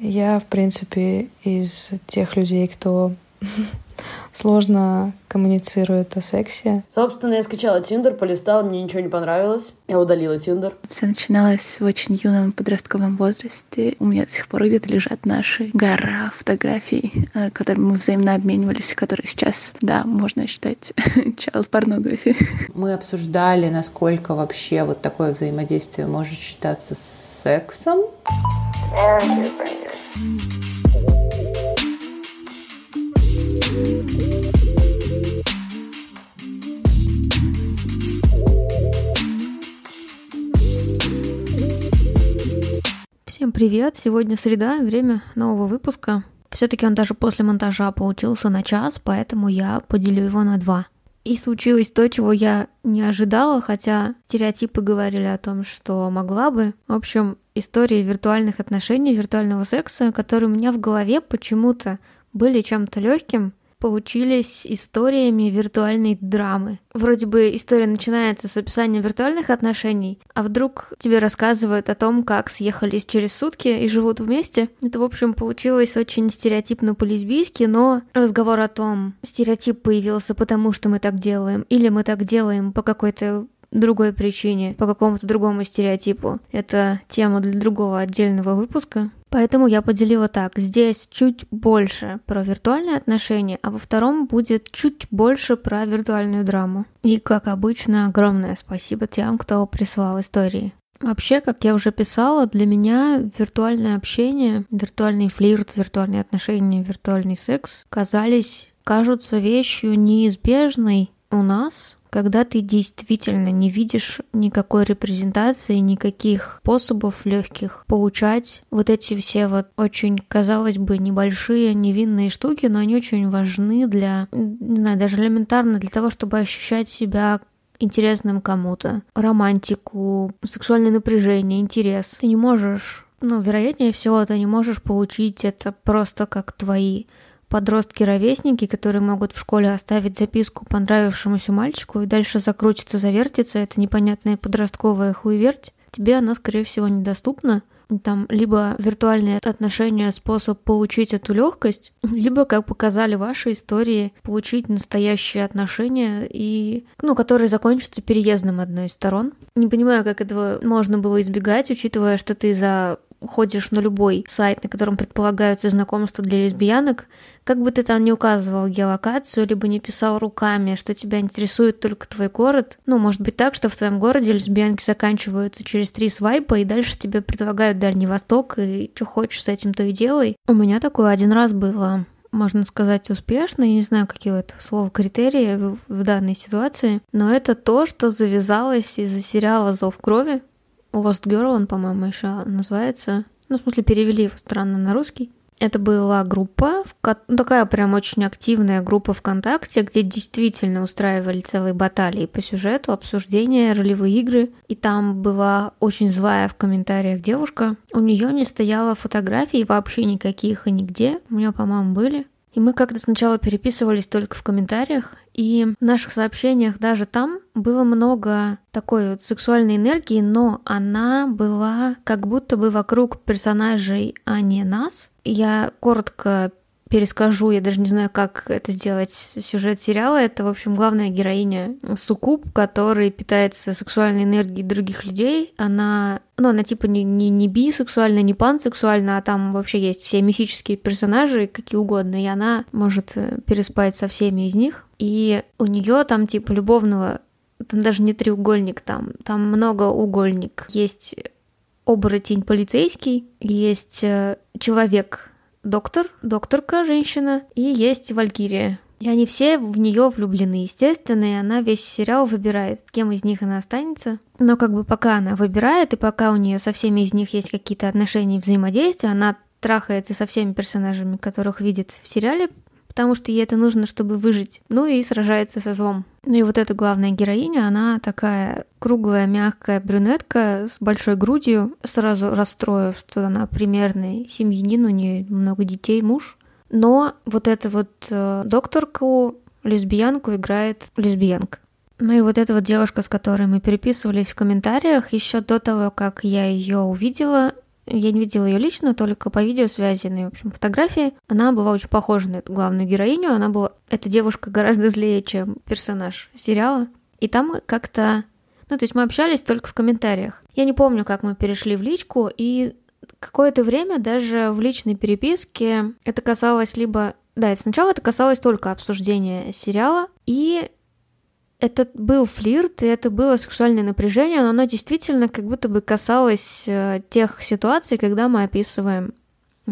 Я, в принципе, из тех людей, кто сложно коммуницирует о сексе. Собственно, я скачала Тиндер, полистала, мне ничего не понравилось. Я удалила Тиндер. Все начиналось в очень юном подростковом возрасте. У меня до сих пор где-то лежат наши гора фотографий, э, которыми мы взаимно обменивались, которые сейчас, да, можно считать child pornography. Мы обсуждали, насколько вообще вот такое взаимодействие может считаться сексом. Всем привет! Сегодня среда, время нового выпуска. Все-таки он даже после монтажа получился на час, поэтому я поделю его на два. И случилось то, чего я не ожидала, хотя стереотипы говорили о том, что могла бы. В общем, истории виртуальных отношений, виртуального секса, которые у меня в голове почему-то были чем-то легким, получились историями виртуальной драмы. Вроде бы история начинается с описания виртуальных отношений, а вдруг тебе рассказывают о том, как съехались через сутки и живут вместе. Это, в общем, получилось очень стереотипно по-лесбийски, но разговор о том, стереотип появился потому, что мы так делаем, или мы так делаем по какой-то другой причине, по какому-то другому стереотипу. Это тема для другого отдельного выпуска. Поэтому я поделила так. Здесь чуть больше про виртуальные отношения, а во втором будет чуть больше про виртуальную драму. И, как обычно, огромное спасибо тем, кто присылал истории. Вообще, как я уже писала, для меня виртуальное общение, виртуальный флирт, виртуальные отношения, виртуальный секс казались, кажутся вещью неизбежной у нас, когда ты действительно не видишь никакой репрезентации, никаких способов легких получать вот эти все вот очень, казалось бы, небольшие невинные штуки, но они очень важны для, не знаю, даже элементарно для того, чтобы ощущать себя интересным кому-то, романтику, сексуальное напряжение, интерес. Ты не можешь, ну, вероятнее всего, ты не можешь получить это просто как твои подростки-ровесники, которые могут в школе оставить записку понравившемуся мальчику и дальше закрутится, завертится, это непонятная подростковая хуеверть, тебе она, скорее всего, недоступна. Там либо виртуальные отношения способ получить эту легкость, либо, как показали ваши истории, получить настоящие отношения, и, ну, которые закончатся переездом одной из сторон. Не понимаю, как этого можно было избегать, учитывая, что ты за ходишь на любой сайт, на котором предполагаются знакомства для лесбиянок, как бы ты там не указывал геолокацию, либо не писал руками, что тебя интересует только твой город, ну, может быть так, что в твоем городе лесбиянки заканчиваются через три свайпа, и дальше тебе предлагают Дальний Восток, и что хочешь с этим, то и делай. У меня такое один раз было можно сказать, успешно. Я не знаю, какие это слово критерии в, в данной ситуации, но это то, что завязалось из-за сериала «Зов крови». Lost Girl, он, по-моему, еще называется. Ну, в смысле, перевели его странно на русский. Это была группа, ну, такая прям очень активная группа ВКонтакте, где действительно устраивали целые баталии по сюжету, обсуждения, ролевые игры. И там была очень злая в комментариях девушка. У нее не стояло фотографий вообще никаких и нигде. У нее, по-моему, были. И мы как-то сначала переписывались только в комментариях, и в наших сообщениях даже там было много такой вот сексуальной энергии, но она была как будто бы вокруг персонажей, а не нас. Я коротко перескажу, я даже не знаю, как это сделать, сюжет сериала. Это, в общем, главная героиня Сукуб, который питается сексуальной энергией других людей. Она, ну, она типа не, не, не бисексуальная, не пансексуальная, а там вообще есть все мифические персонажи, какие угодно, и она может э, переспать со всеми из них. И у нее там типа любовного там даже не треугольник, там, там многоугольник. Есть оборотень полицейский, есть э, человек доктор, докторка женщина, и есть Валькирия. И они все в нее влюблены, естественно, и она весь сериал выбирает, кем из них она останется. Но как бы пока она выбирает, и пока у нее со всеми из них есть какие-то отношения и взаимодействия, она трахается со всеми персонажами, которых видит в сериале, потому что ей это нужно, чтобы выжить. Ну и сражается со злом. Ну и вот эта главная героиня, она такая круглая, мягкая брюнетка с большой грудью. Сразу расстроив, что она примерный семьянин, у нее много детей, муж. Но вот эту вот э, докторку, лесбиянку играет лесбиянка. Ну и вот эта вот девушка, с которой мы переписывались в комментариях, еще до того, как я ее увидела, я не видела ее лично, только по видеосвязи, ну и, в общем, фотографии. Она была очень похожа на эту главную героиню. Она была... Эта девушка гораздо злее, чем персонаж сериала. И там как-то... Ну, то есть мы общались только в комментариях. Я не помню, как мы перешли в личку, и какое-то время даже в личной переписке это касалось либо... Да, это сначала это касалось только обсуждения сериала, и это был флирт, и это было сексуальное напряжение, но оно действительно как будто бы касалось э, тех ситуаций, когда мы описываем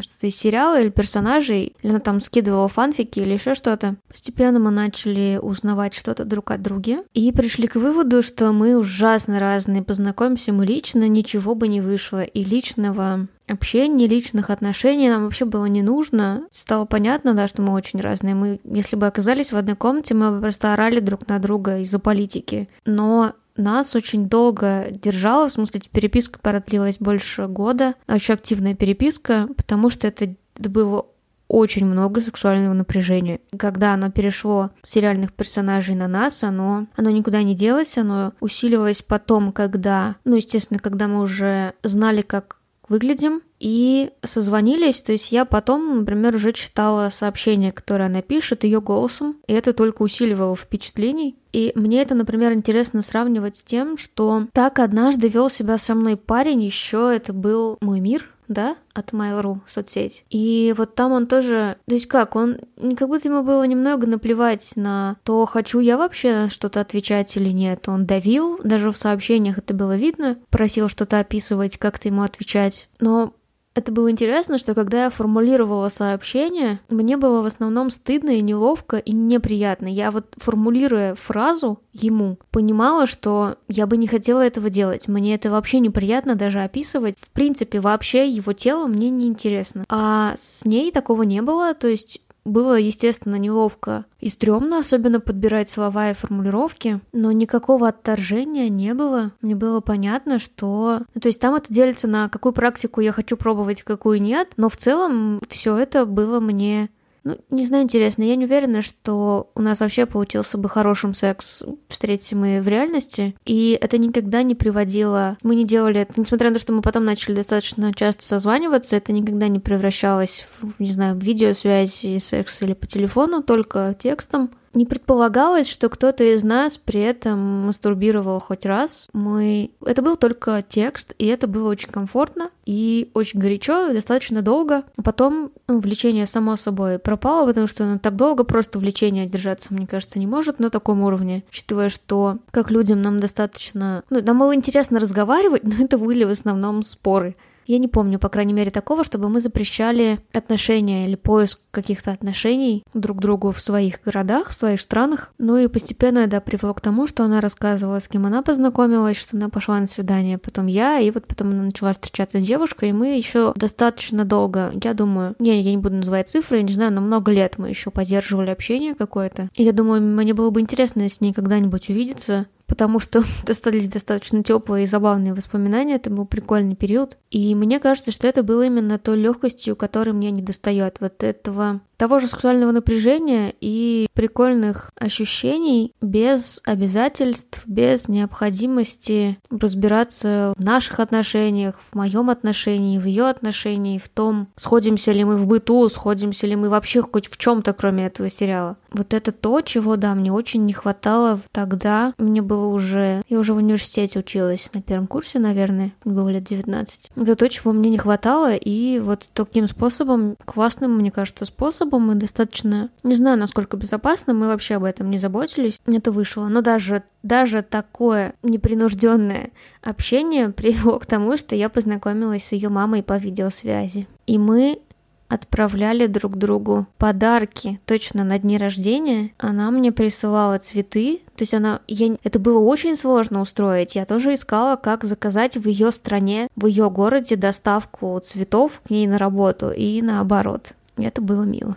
что-то из сериала или персонажей, или она там скидывала фанфики или еще что-то. Постепенно мы начали узнавать что-то друг от друга и пришли к выводу, что мы ужасно разные. Познакомимся мы лично, ничего бы не вышло. И личного общения, личных отношений нам вообще было не нужно. Стало понятно, да, что мы очень разные. Мы, если бы оказались в одной комнате, мы бы просто орали друг на друга из-за политики. Но нас очень долго держала, в смысле, переписка продлилась больше года, очень активная переписка, потому что это, это было очень много сексуального напряжения. Когда оно перешло с сериальных персонажей на нас, оно, оно никуда не делось, оно усиливалось потом, когда, ну, естественно, когда мы уже знали, как выглядим, и созвонились. То есть я потом, например, уже читала сообщение, которое она пишет ее голосом, и это только усиливало впечатлений. И мне это, например, интересно сравнивать с тем, что так однажды вел себя со мной парень, еще это был мой мир, да, от Mail.ru соцсеть. И вот там он тоже, то есть как, он, как будто ему было немного наплевать на то, хочу я вообще что-то отвечать или нет. Он давил, даже в сообщениях это было видно, просил что-то описывать, как-то ему отвечать. Но это было интересно, что когда я формулировала сообщение, мне было в основном стыдно и неловко и неприятно. Я вот формулируя фразу ему, понимала, что я бы не хотела этого делать. Мне это вообще неприятно даже описывать. В принципе, вообще его тело мне не интересно. А с ней такого не было, то есть было, естественно, неловко и стрёмно, особенно подбирать слова и формулировки, но никакого отторжения не было. Мне было понятно, что... Ну, то есть там это делится на какую практику я хочу пробовать, какую нет, но в целом все это было мне ну, не знаю, интересно, я не уверена, что у нас вообще получился бы хорошим секс, встретимся мы в реальности, и это никогда не приводило, мы не делали это, несмотря на то, что мы потом начали достаточно часто созваниваться, это никогда не превращалось в, не знаю, видеосвязь, секс или по телефону, только текстом не предполагалось, что кто-то из нас при этом мастурбировал хоть раз. Мы... Это был только текст, и это было очень комфортно и очень горячо, и достаточно долго. Потом ну, влечение само собой пропало, потому что ну, так долго просто влечение держаться, мне кажется, не может на таком уровне, учитывая, что как людям нам достаточно... Ну, нам было интересно разговаривать, но это были в основном споры. Я не помню, по крайней мере, такого, чтобы мы запрещали отношения или поиск каких-то отношений друг к другу в своих городах, в своих странах. Ну и постепенно это привело к тому, что она рассказывала, с кем она познакомилась, что она пошла на свидание, потом я, и вот потом она начала встречаться с девушкой, и мы еще достаточно долго, я думаю, не, я не буду называть цифры, я не знаю, но много лет мы еще поддерживали общение какое-то. И я думаю, мне было бы интересно с ней когда-нибудь увидеться, потому что остались достаточно теплые и забавные воспоминания. Это был прикольный период. И мне кажется, что это было именно той легкостью, которой мне не достает. Вот этого того же сексуального напряжения и прикольных ощущений без обязательств, без необходимости разбираться в наших отношениях, в моем отношении, в ее отношении, в том, сходимся ли мы в быту, сходимся ли мы вообще хоть в чем-то, кроме этого сериала. Вот это то, чего, да, мне очень не хватало тогда. Мне было уже... Я уже в университете училась на первом курсе, наверное. Было лет 19. Это то, чего мне не хватало. И вот таким способом, классным, мне кажется, способом, мы достаточно... Не знаю, насколько безопасно, мы вообще об этом не заботились. Это вышло. Но даже, даже такое непринужденное общение привело к тому, что я познакомилась с ее мамой по видеосвязи. И мы отправляли друг другу подарки точно на дни рождения. Она мне присылала цветы, то есть она, я, это было очень сложно устроить. Я тоже искала, как заказать в ее стране, в ее городе доставку цветов к ней на работу и наоборот. Это было мило.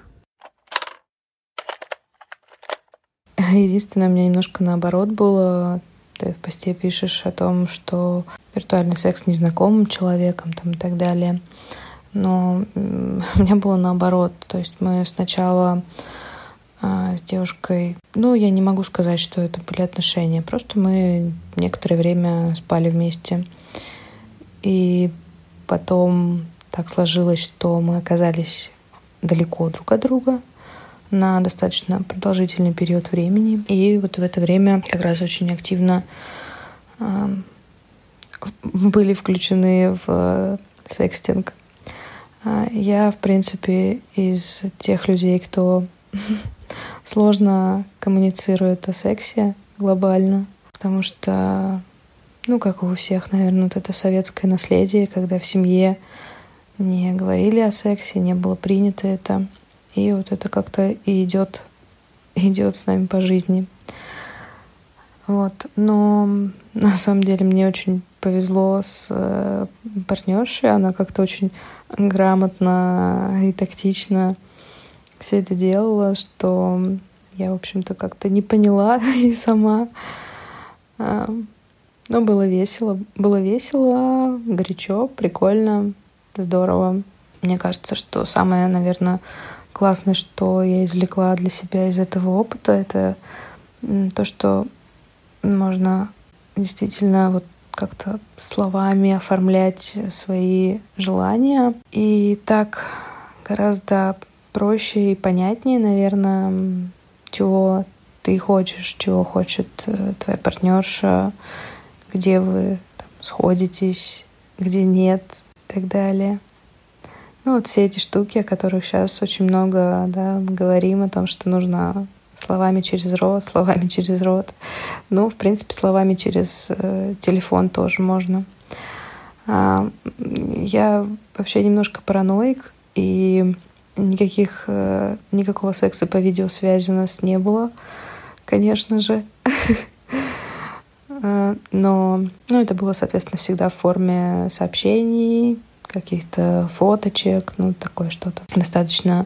Единственное, у меня немножко наоборот было. Ты в посте пишешь о том, что виртуальный секс с незнакомым человеком там, и так далее но у меня было наоборот. То есть мы сначала а, с девушкой, ну, я не могу сказать, что это были отношения, просто мы некоторое время спали вместе. И потом так сложилось, что мы оказались далеко друг от друга на достаточно продолжительный период времени. И вот в это время как раз очень активно э, были включены в секстинг. А, я, в принципе, из тех людей, кто сложно коммуницирует о сексе глобально, потому что, ну, как у всех, наверное, вот это советское наследие, когда в семье не говорили о сексе, не было принято это. И вот это как-то и идет, идет с нами по жизни. Вот. Но на самом деле мне очень повезло с э, партнершей. Она как-то очень грамотно и тактично все это делала, что я, в общем-то, как-то не поняла и сама. А, но было весело. Было весело, горячо, прикольно, здорово. Мне кажется, что самое, наверное, классное, что я извлекла для себя из этого опыта, это то, что можно действительно вот как-то словами оформлять свои желания. И так гораздо проще и понятнее, наверное, чего ты хочешь, чего хочет э, твоя партнерша, где вы там, сходитесь, где нет так далее. Ну вот все эти штуки, о которых сейчас очень много да, говорим, о том, что нужно словами через рот, словами через рот. Ну, в принципе, словами через э, телефон тоже можно. А, я вообще немножко параноик, и никаких, э, никакого секса по видеосвязи у нас не было, конечно же. А, но ну, это было, соответственно, всегда в форме сообщений, каких-то фоточек, ну, такое что-то. Достаточно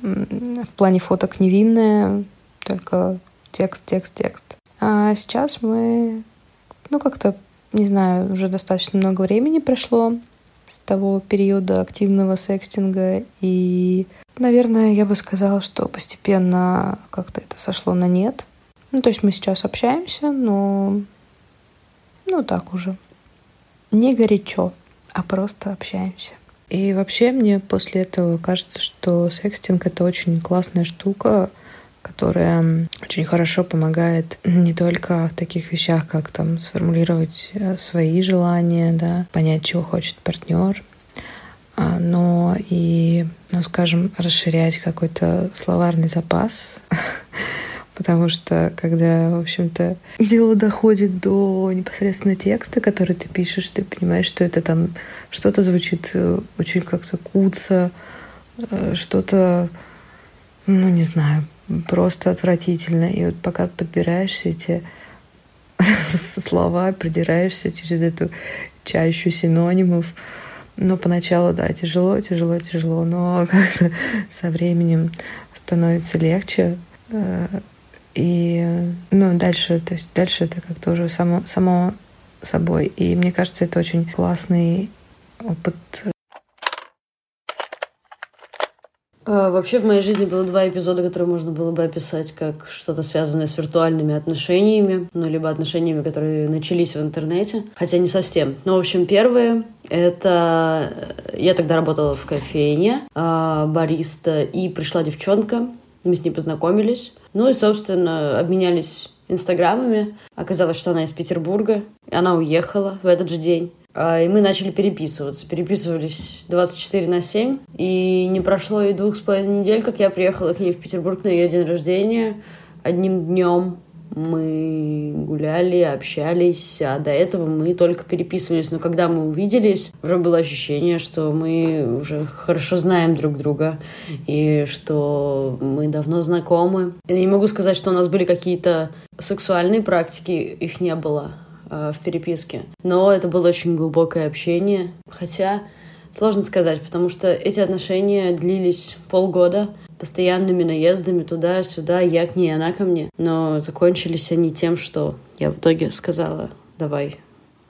в плане фоток невинное, только текст, текст, текст. А сейчас мы, ну, как-то, не знаю, уже достаточно много времени прошло с того периода активного секстинга, и, наверное, я бы сказала, что постепенно как-то это сошло на нет. Ну, то есть мы сейчас общаемся, но, ну, так уже. Не горячо, а просто общаемся. И вообще мне после этого кажется, что секстинг — это очень классная штука, которая очень хорошо помогает не только в таких вещах, как там сформулировать э, свои желания, да, понять, чего хочет партнер, а, но и, ну, скажем, расширять какой-то словарный запас, потому что когда, в общем-то, дело доходит до непосредственно текста, который ты пишешь, ты понимаешь, что это там что-то звучит э, очень как-то куца, э, что-то, ну, не знаю, просто отвратительно. И вот пока подбираешь все эти слова, продираешься через эту чащу синонимов, но поначалу, да, тяжело, тяжело, тяжело, но со временем становится легче. И, ну, дальше, то есть дальше это как-то уже само, само собой. И мне кажется, это очень классный опыт А, вообще в моей жизни было два эпизода, которые можно было бы описать как что-то связанное с виртуальными отношениями, ну, либо отношениями, которые начались в интернете, хотя не совсем. Но, в общем, первые — это... Э, я тогда работала в кофейне, э, бариста, и пришла девчонка, мы с ней познакомились. Ну и, собственно, обменялись инстаграмами. Оказалось, что она из Петербурга. Она уехала в этот же день. А, и мы начали переписываться. Переписывались 24 на 7. И не прошло и двух с половиной недель, как я приехала к ней в Петербург на ее день рождения. Одним днем мы гуляли, общались, а до этого мы только переписывались. Но когда мы увиделись, уже было ощущение, что мы уже хорошо знаем друг друга и что мы давно знакомы. Я не могу сказать, что у нас были какие-то сексуальные практики, их не было. Э, в переписке. Но это было очень глубокое общение. Хотя сложно сказать, потому что эти отношения длились полгода постоянными наездами туда-сюда, я к ней, она ко мне. Но закончились они тем, что я в итоге сказала, давай,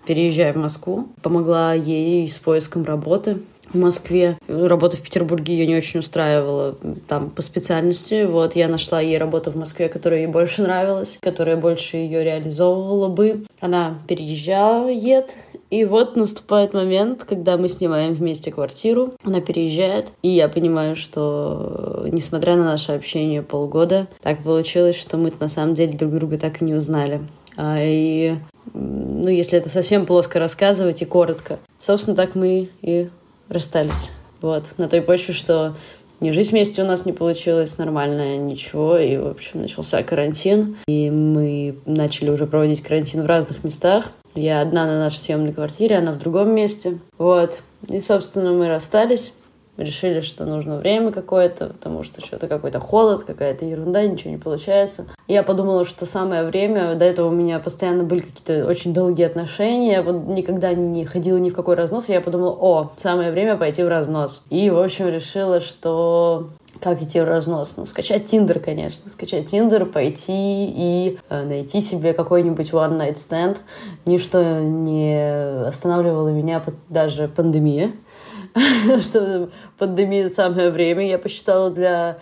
переезжай в Москву. Помогла ей с поиском работы в Москве. Работа в Петербурге ее не очень устраивала там по специальности. Вот я нашла ей работу в Москве, которая ей больше нравилась, которая больше ее реализовывала бы. Она переезжает, И вот наступает момент, когда мы снимаем вместе квартиру, она переезжает, и я понимаю, что несмотря на наше общение полгода, так получилось, что мы на самом деле друг друга так и не узнали. А, и, ну, если это совсем плоско рассказывать и коротко, собственно, так мы и расстались. Вот, на той почве, что не жить вместе у нас не получилось нормально, ничего. И, в общем, начался карантин. И мы начали уже проводить карантин в разных местах. Я одна на нашей съемной квартире, она в другом месте. Вот. И, собственно, мы расстались. Решили, что нужно время какое-то, потому что что-то какой-то холод, какая-то ерунда, ничего не получается. Я подумала, что самое время, до этого у меня постоянно были какие-то очень долгие отношения, я вот никогда не ходила ни в какой разнос, и я подумала, о, самое время пойти в разнос. И, в общем, решила, что как идти в разнос? Ну, скачать Тиндер, конечно. Скачать Тиндер, пойти и э, найти себе какой-нибудь one night stand. Ничто не останавливало меня даже пандемия. что пандемия самое время, я посчитала для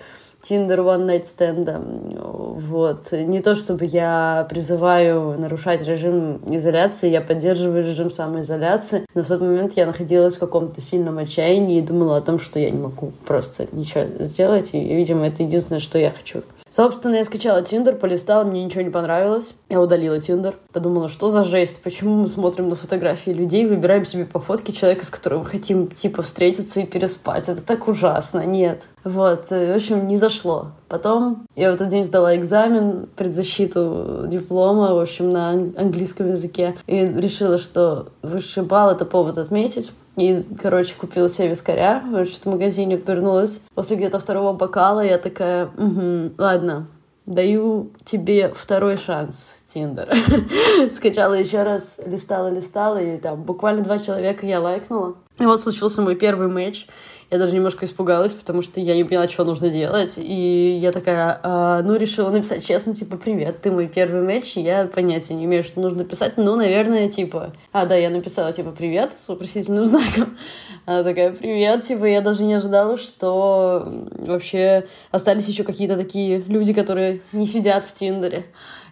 Tinder One Night Stand. Вот. Не то, чтобы я призываю нарушать режим изоляции, я поддерживаю режим самоизоляции, но в тот момент я находилась в каком-то сильном отчаянии и думала о том, что я не могу просто ничего сделать, и, видимо, это единственное, что я хочу. Собственно, я скачала Тиндер, полистала, мне ничего не понравилось. Я удалила Тиндер. Подумала, что за жесть? Почему мы смотрим на фотографии людей, выбираем себе по фотке человека, с которым мы хотим, типа, встретиться и переспать? Это так ужасно. Нет. Вот. В общем, не зашло. Потом я в этот день сдала экзамен, предзащиту диплома, в общем, на английском языке. И решила, что высший балл — это повод отметить. И, короче, купила себе вискаря, значит, в магазине вернулась. После где-то второго бокала я такая, угу, ладно, даю тебе второй шанс, Тиндер. Скачала еще раз, листала, листала, и там буквально два человека я лайкнула. И вот случился мой первый матч. Я даже немножко испугалась, потому что я не поняла, что нужно делать. И я такая, а, ну, решила написать честно, типа, привет, ты мой первый матч, я понятия не имею, что нужно писать. Ну, наверное, типа... А, да, я написала, типа, привет с вопросительным знаком. Она такая, привет, типа, я даже не ожидала, что вообще остались еще какие-то такие люди, которые не сидят в Тиндере.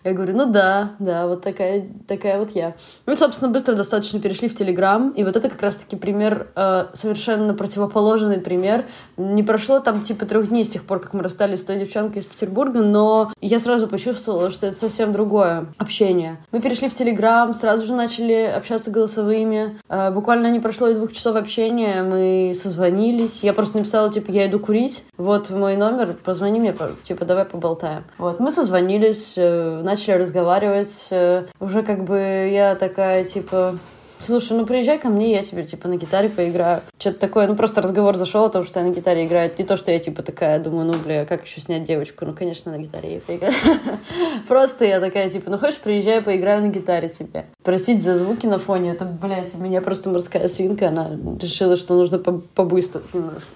Я говорю, ну да, да, вот такая, такая вот я. Мы, собственно, быстро достаточно перешли в Телеграм, и вот это как раз-таки пример, э, совершенно противоположный пример. Не прошло там типа трех дней с тех пор, как мы расстались с той девчонкой из Петербурга, но я сразу почувствовала, что это совсем другое общение. Мы перешли в Телеграм, сразу же начали общаться голосовыми. Э, буквально не прошло и двух часов общения, мы созвонились. Я просто написала, типа, я иду курить, вот мой номер, позвони мне, типа, давай поболтаем. Вот, мы созвонились, э, начали разговаривать. Э, уже как бы я такая, типа, слушай, ну приезжай ко мне, я тебе, типа, на гитаре поиграю. Что-то такое, ну просто разговор зашел о том, что я на гитаре играю. Не то, что я, типа, такая, думаю, ну, бля, как еще снять девочку? Ну, конечно, на гитаре я поиграю. Просто я такая, типа, ну, хочешь, приезжай, поиграю на гитаре тебе. Простите за звуки на фоне, это, блядь, у меня просто морская свинка, она решила, что нужно побыстрить немножко.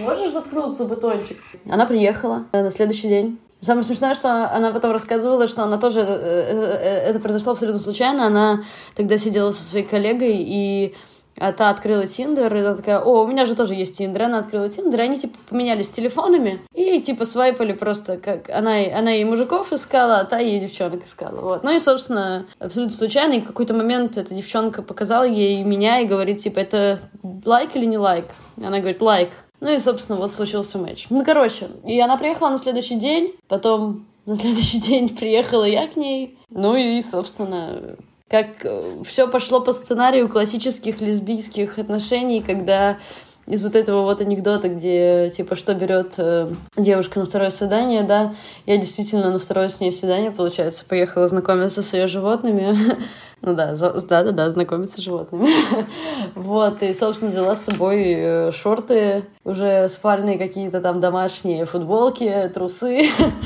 Можешь заткнуться, бутончик? Она приехала на следующий день. Самое смешное, что она потом рассказывала, что она тоже... Э, э, э, это произошло абсолютно случайно. Она тогда сидела со своей коллегой, и а та открыла Tinder, и она такая, о, у меня же тоже есть Tinder. Она открыла Tinder, и они, типа, поменялись телефонами, и, типа, свайпали просто, как она, она ей мужиков искала, а та ей девчонок искала, вот. Ну и, собственно, абсолютно случайно, и в какой-то момент эта девчонка показала ей меня и говорит, типа, это лайк или не лайк? Она говорит, лайк. Ну и, собственно, вот случился матч. Ну, короче, и она приехала на следующий день, потом на следующий день приехала я к ней. Ну и, собственно, как э, все пошло по сценарию классических лесбийских отношений, когда из вот этого вот анекдота, где, типа, что берет э, девушка на второе свидание, да, я действительно на второе с ней свидание, получается, поехала знакомиться с ее животными, Ну да, да-да-да, знакомиться с животными. вот, и, собственно, взяла с собой э, шорты, уже спальные какие-то там домашние, футболки, трусы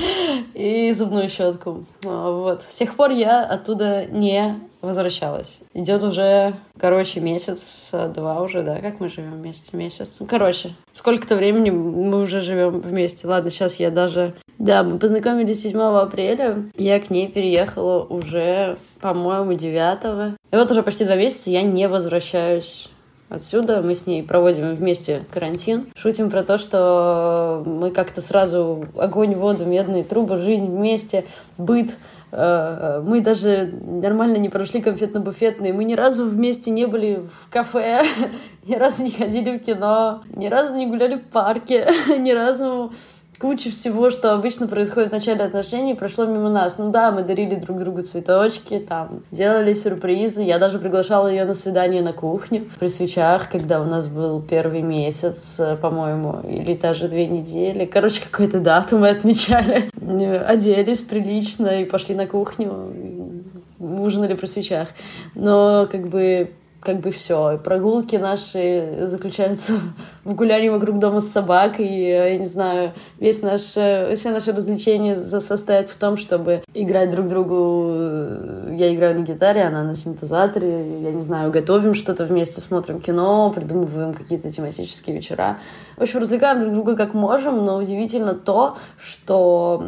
и зубную щетку. А, вот. С тех пор я оттуда не возвращалась. Идет уже, короче, месяц, два уже, да, как мы живем вместе? Месяц. Ну, короче, сколько-то времени мы уже живем вместе. Ладно, сейчас я даже... Да, мы познакомились 7 апреля. Я к ней переехала уже, по-моему, 9. И вот уже почти два месяца я не возвращаюсь отсюда. Мы с ней проводим вместе карантин. Шутим про то, что мы как-то сразу огонь, воду, медные трубы, жизнь вместе, быт, Э, мы даже нормально не прошли конфетно-буфетные. Мы ни разу вместе не были в кафе, ни разу не ходили в кино, ни разу не гуляли в парке, ни разу куча всего, что обычно происходит в начале отношений, прошло мимо нас. Ну да, мы дарили друг другу цветочки, там, делали сюрпризы. Я даже приглашала ее на свидание на кухню при свечах, когда у нас был первый месяц, по-моему, или даже две недели. Короче, какую-то дату мы отмечали. Оделись прилично и пошли на кухню, ужинали при свечах. Но как бы как бы все. Прогулки наши заключаются в гулянии вокруг дома с собакой. И, я не знаю, весь наш, все наши развлечения состоят в том, чтобы играть друг другу. Я играю на гитаре, она на синтезаторе. Я не знаю, готовим что-то вместе, смотрим кино, придумываем какие-то тематические вечера. В общем, развлекаем друг друга как можем, но удивительно то, что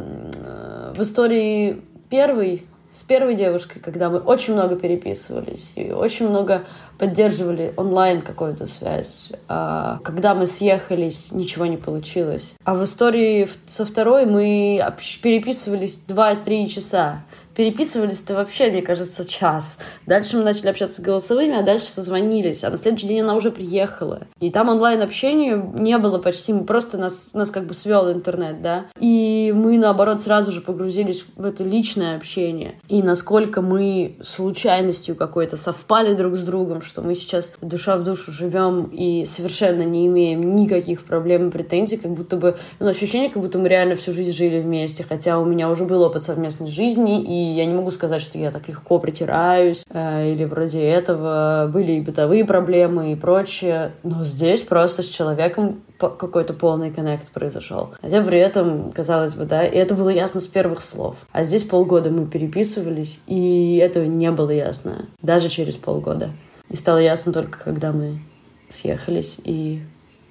в истории первой с первой девушкой, когда мы очень много переписывались и очень много поддерживали онлайн какую-то связь. А когда мы съехались, ничего не получилось. А в истории со второй мы переписывались 2-3 часа переписывались-то вообще, мне кажется, час. Дальше мы начали общаться голосовыми, а дальше созвонились. А на следующий день она уже приехала. И там онлайн-общения не было почти. Мы просто нас, нас как бы свел интернет, да. И мы, наоборот, сразу же погрузились в это личное общение. И насколько мы случайностью какой-то совпали друг с другом, что мы сейчас душа в душу живем и совершенно не имеем никаких проблем и претензий, как будто бы, ну, ощущение, как будто мы реально всю жизнь жили вместе, хотя у меня уже был опыт совместной жизни, и я не могу сказать, что я так легко притираюсь, э, или вроде этого. Были и бытовые проблемы и прочее. Но здесь просто с человеком какой-то полный коннект произошел. Хотя при этом, казалось бы, да, и это было ясно с первых слов. А здесь полгода мы переписывались, и этого не было ясно. Даже через полгода. И стало ясно только, когда мы съехались и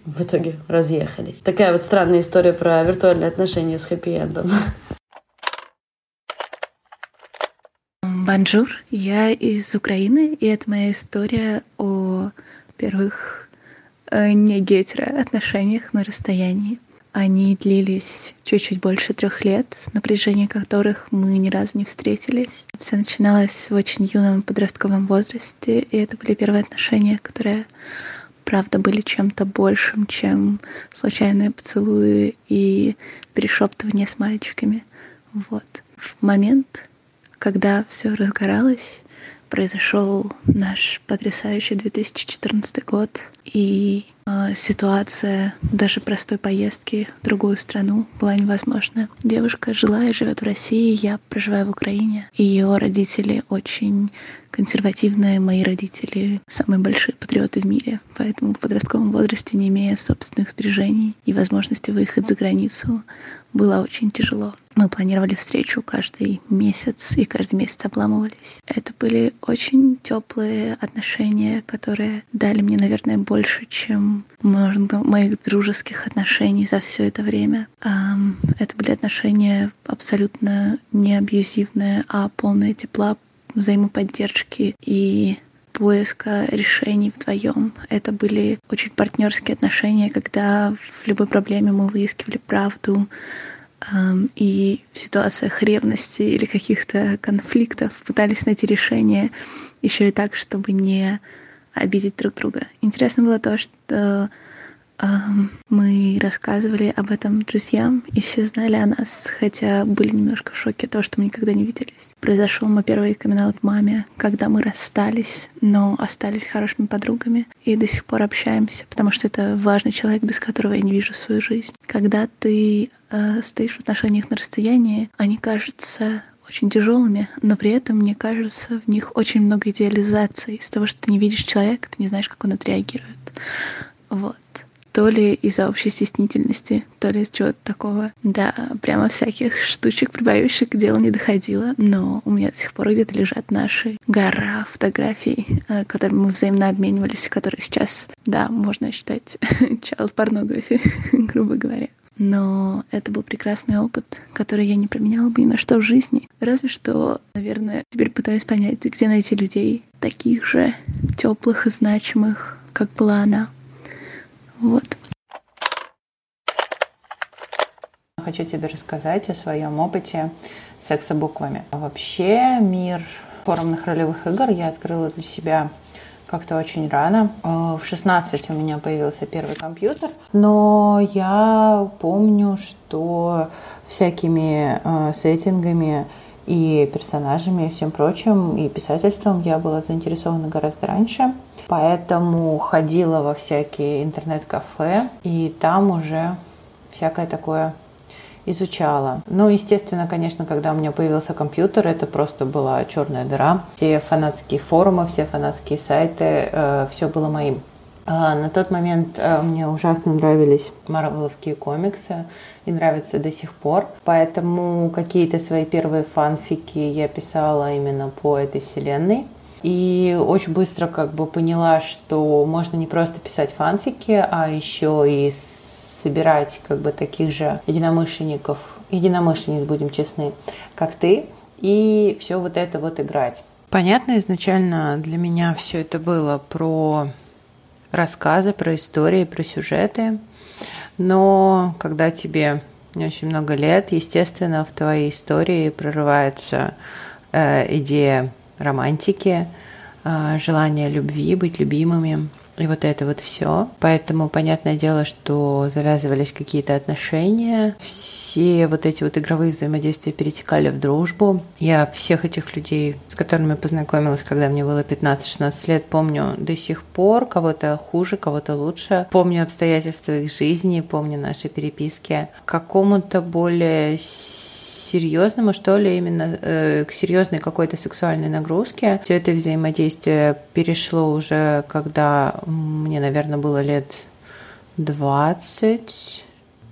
в итоге разъехались. Такая вот странная история про виртуальные отношения с хэппи-эндом. Bonjour, я из Украины, и это моя история о первых э, не гетеро отношениях на расстоянии. Они длились чуть-чуть больше трех лет, на протяжении которых мы ни разу не встретились. Все начиналось в очень юном подростковом возрасте, и это были первые отношения, которые, правда, были чем-то большим, чем случайные поцелуи и перешептывание с мальчиками. Вот. В момент, когда все разгоралось, произошел наш потрясающий 2014 год, и э, ситуация даже простой поездки в другую страну была невозможна. Девушка жила и живет в России, я проживаю в Украине. Ее родители очень консервативные, мои родители самые большие патриоты в мире, поэтому в подростковом возрасте, не имея собственных сбережений и возможности выехать за границу, было очень тяжело. Мы планировали встречу каждый месяц, и каждый месяц обламывались. Это были очень теплые отношения, которые дали мне, наверное, больше, чем можно, моих дружеских отношений за все это время. Это были отношения абсолютно не абьюзивные, а полные тепла, взаимоподдержки и поиска решений вдвоем. Это были очень партнерские отношения, когда в любой проблеме мы выискивали правду, эм, и в ситуациях ревности или каких-то конфликтов пытались найти решение еще и так, чтобы не обидеть друг друга. Интересно было то, что мы рассказывали об этом друзьям, и все знали о нас, хотя были немножко в шоке от того, что мы никогда не виделись. Произошел мой первый камин маме, когда мы расстались, но остались хорошими подругами и до сих пор общаемся, потому что это важный человек, без которого я не вижу свою жизнь. Когда ты э, стоишь в отношениях на расстоянии, они кажутся очень тяжелыми, но при этом, мне кажется, в них очень много идеализации. Из того, что ты не видишь человека, ты не знаешь, как он отреагирует. Вот то ли из-за общей стеснительности, то ли из чего-то такого. Да, прямо всяких штучек, прибавивших к делу не доходило, но у меня до сих пор где-то лежат наши гора фотографий, э, которыми мы взаимно обменивались, которые сейчас, да, можно считать child pornography, грубо говоря. Но это был прекрасный опыт, который я не променяла бы ни на что в жизни. Разве что, наверное, теперь пытаюсь понять, где найти людей таких же теплых и значимых, как была она. Вот. хочу тебе рассказать о своем опыте секса буквами. Вообще мир форумных ролевых игр я открыла для себя как-то очень рано. Э, в 16 у меня появился первый компьютер, но я помню, что всякими э, сеттингами и персонажами и всем прочим, и писательством я была заинтересована гораздо раньше. Поэтому ходила во всякие интернет-кафе, и там уже всякое такое изучала. Ну, естественно, конечно, когда у меня появился компьютер, это просто была черная дыра. Все фанатские форумы, все фанатские сайты, э, все было моим. А на тот момент э, мне ужасно нравились марвеловские комиксы и нравятся до сих пор. Поэтому какие-то свои первые фанфики я писала именно по этой вселенной. И очень быстро как бы поняла, что можно не просто писать фанфики, а еще и собирать как бы таких же единомышленников, единомышленниц, будем честны, как ты, и все вот это вот играть. Понятно, изначально для меня все это было про рассказы, про истории, про сюжеты, но когда тебе не очень много лет, естественно, в твоей истории прорывается э, идея романтики, э, желание любви, быть любимыми, и вот это вот все. Поэтому понятное дело, что завязывались какие-то отношения. Все вот эти вот игровые взаимодействия перетекали в дружбу. Я всех этих людей, с которыми познакомилась, когда мне было 15-16 лет, помню до сих пор. Кого-то хуже, кого-то лучше. Помню обстоятельства их жизни, помню наши переписки. Какому-то более серьезному, что ли, именно э, к серьезной какой-то сексуальной нагрузке. Все это взаимодействие перешло уже, когда мне, наверное, было лет 20,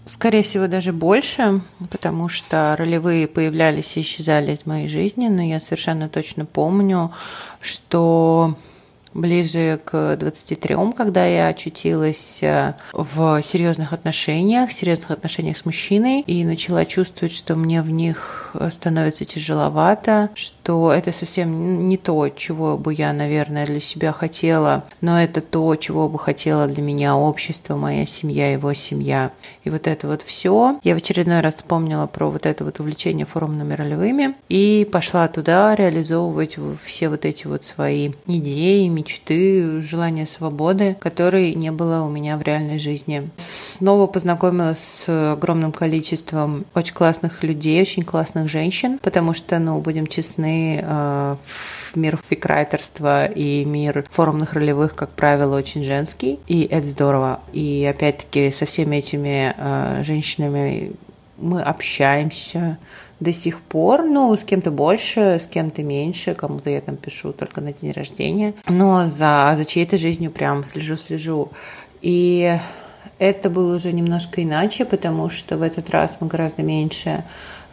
Скорее всего, даже больше, потому что ролевые появлялись и исчезали из моей жизни, но я совершенно точно помню, что ближе к 23, когда я очутилась э, в серьезных отношениях, серьезных отношениях с мужчиной и начала чувствовать, что мне в них становится тяжеловато, что это совсем не то, чего бы я, наверное, для себя хотела, но это то, чего бы хотела для меня общество, моя семья, его семья. И вот это вот все. Я в очередной раз вспомнила про вот это вот увлечение форумными ролевыми и пошла туда реализовывать все вот эти вот свои идеи, мечты, желание свободы, которой не было у меня в реальной жизни. Снова познакомилась с огромным количеством очень классных людей, очень классных женщин, потому что, ну, будем честны, э, мир фикрайтерства и мир форумных ролевых, как правило, очень женский, и это здорово. И опять-таки со всеми этими э, женщинами мы общаемся, до сих пор, ну, с кем-то больше, с кем-то меньше, кому-то я там пишу только на день рождения, но за, за чьей-то жизнью прям слежу-слежу. И это было уже немножко иначе, потому что в этот раз мы гораздо меньше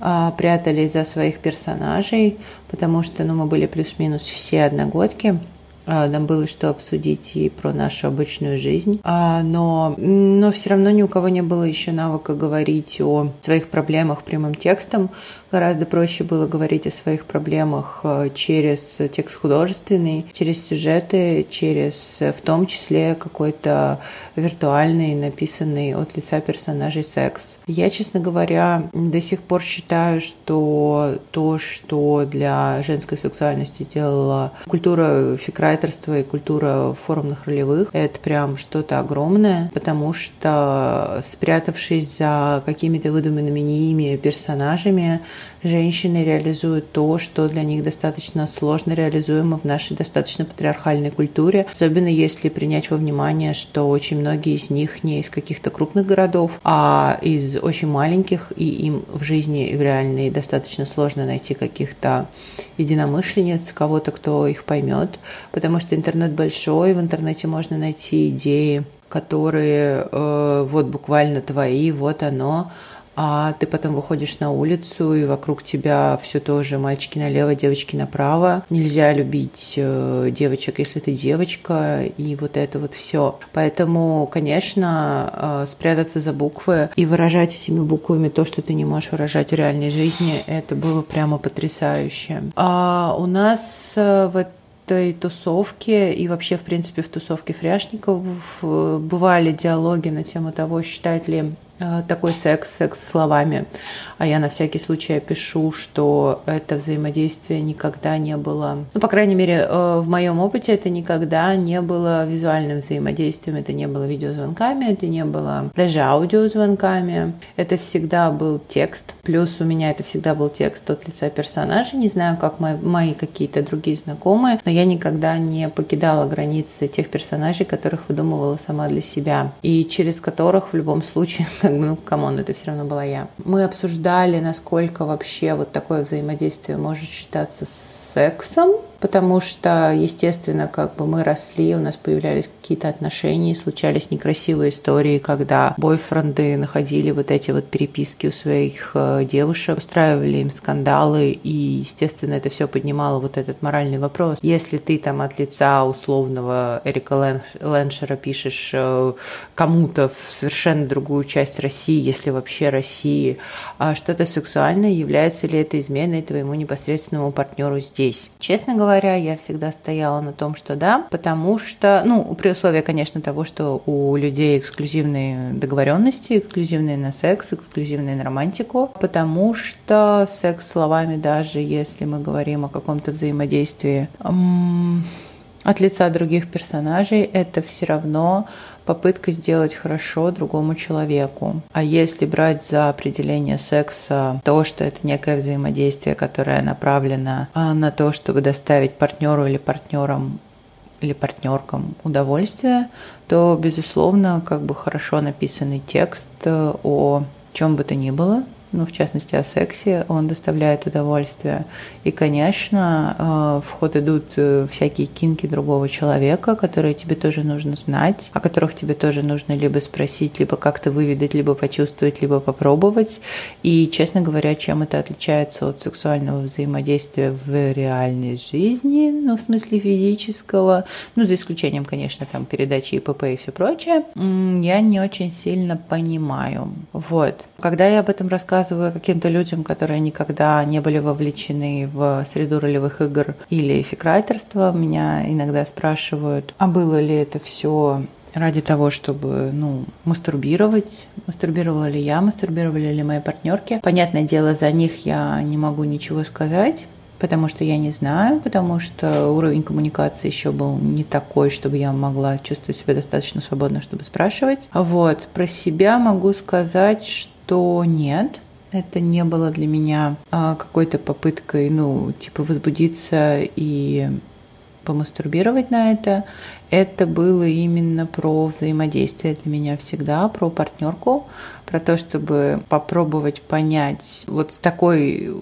а, прятались за своих персонажей, потому что ну, мы были плюс-минус все одногодки. А, нам было что обсудить и про нашу обычную жизнь. А, но, но все равно ни у кого не было еще навыка говорить о своих проблемах прямым текстом. Гораздо проще было говорить о своих проблемах э, через текст художественный, через сюжеты, через в том числе какой-то виртуальный, написанный от лица персонажей секс. Я, честно говоря, до сих пор считаю, что то, что для женской сексуальности делала культура фикрайтерства и культура форумных ролевых, это прям что-то огромное, потому что спрятавшись за какими-то выдуманными ими персонажами, женщины реализуют то, что для них достаточно сложно реализуемо в нашей достаточно патриархальной культуре, особенно если принять во внимание, что очень многие из них не из каких-то крупных городов, а из очень маленьких, и им в жизни и в реальной достаточно сложно найти каких-то единомышленниц, кого-то, кто их поймет, потому что интернет большой, в интернете можно найти идеи, которые э, вот буквально твои, вот оно, а ты потом выходишь на улицу, и вокруг тебя все тоже мальчики налево, девочки направо. Нельзя любить э, девочек, если ты девочка, и вот это вот все. Поэтому, конечно, э, спрятаться за буквы и выражать этими буквами то, что ты не можешь выражать в реальной жизни, это было прямо потрясающе. А у нас э, в этой тусовке и вообще, в принципе, в тусовке фряшников бывали диалоги на тему того, считает ли такой секс, секс словами. А я на всякий случай пишу, что это взаимодействие никогда не было, ну, по крайней мере, э, в моем опыте это никогда не было визуальным взаимодействием, это не было видеозвонками, это не было даже аудиозвонками, это всегда был текст. Плюс у меня это всегда был текст от лица персонажа, не знаю, как мои, мои какие-то другие знакомые, но я никогда не покидала границы тех персонажей, которых выдумывала сама для себя, и через которых в любом случае бы, ну, come on, это все равно была я. Мы обсуждали, насколько вообще вот такое взаимодействие может считаться сексом, потому что, естественно, как бы мы росли, у нас появлялись какие-то отношения, случались некрасивые истории, когда бойфренды находили вот эти вот переписки у своих э, девушек, устраивали им скандалы, и, естественно, это все поднимало вот этот моральный вопрос. Если ты там от лица условного Эрика Леншера пишешь э, кому-то в совершенно другую часть России, если вообще России, а что-то сексуальное, является ли это изменой твоему непосредственному партнеру здесь? Честно говоря, говоря, я всегда стояла на том, что да, потому что, ну, при условии, конечно, того, что у людей эксклюзивные договоренности, эксклюзивные на секс, эксклюзивные на романтику, потому что секс словами, даже если мы говорим о каком-то взаимодействии от лица других персонажей, это все равно попытка сделать хорошо другому человеку. А если брать за определение секса то, что это некое взаимодействие, которое направлено а, на то, чтобы доставить партнеру или партнерам или партнеркам удовольствие, то, безусловно, как бы хорошо написанный текст э, о чем бы то ни было, ну, в частности, о сексе, он доставляет удовольствие. И, конечно, э, в ход идут э, всякие кинки другого человека, которые тебе тоже нужно знать, о которых тебе тоже нужно либо спросить, либо как-то выведать, либо почувствовать, либо попробовать. И, честно говоря, чем это отличается от сексуального взаимодействия в реальной жизни, ну, в смысле физического, ну, за исключением, конечно, там, передачи ИПП и все прочее, я не очень сильно понимаю. Вот. Когда я об этом рассказываю, рассказываю каким-то людям, которые никогда не были вовлечены в среду ролевых игр или фикрайтерства, меня иногда спрашивают, а было ли это все ради того, чтобы, ну, мастурбировать. Мастурбировала ли я, мастурбировали ли мои партнерки. Понятное дело, за них я не могу ничего сказать, потому что я не знаю, потому что уровень коммуникации еще был не такой, чтобы я могла чувствовать себя достаточно свободно, чтобы спрашивать. Вот, про себя могу сказать, что нет, это не было для меня а, какой-то попыткой, ну, типа возбудиться и помастурбировать на это. Это было именно про взаимодействие для меня всегда, про партнерку, про то, чтобы попробовать понять вот с такой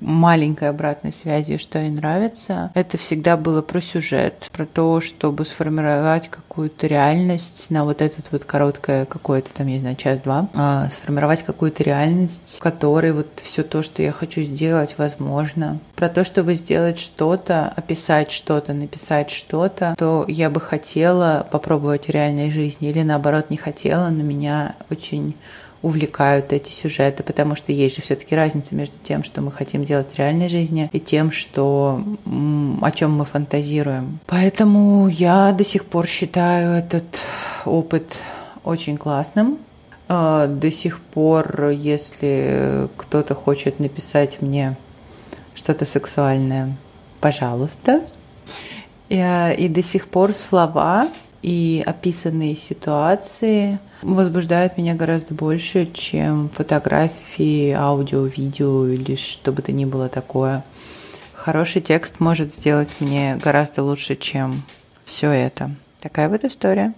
маленькой обратной связи, что ей нравится. Это всегда было про сюжет, про то, чтобы сформировать какую-то реальность на вот этот вот короткое какое-то там, не знаю, час-два, а, сформировать какую-то реальность, в которой вот все то, что я хочу сделать, возможно. Про то, чтобы сделать что-то, описать что-то, написать что-то, то я бы хотела попробовать в реальной жизни или наоборот не хотела, но меня очень увлекают эти сюжеты, потому что есть же все-таки разница между тем, что мы хотим делать в реальной жизни, и тем, что о чем мы фантазируем. Поэтому я до сих пор считаю этот опыт очень классным. А, до сих пор, если кто-то хочет написать мне что-то сексуальное, пожалуйста. И, и до сих пор слова и описанные ситуации возбуждают меня гораздо больше, чем фотографии, аудио, видео или что бы то ни было такое. Хороший текст может сделать мне гораздо лучше, чем все это. Такая вот история.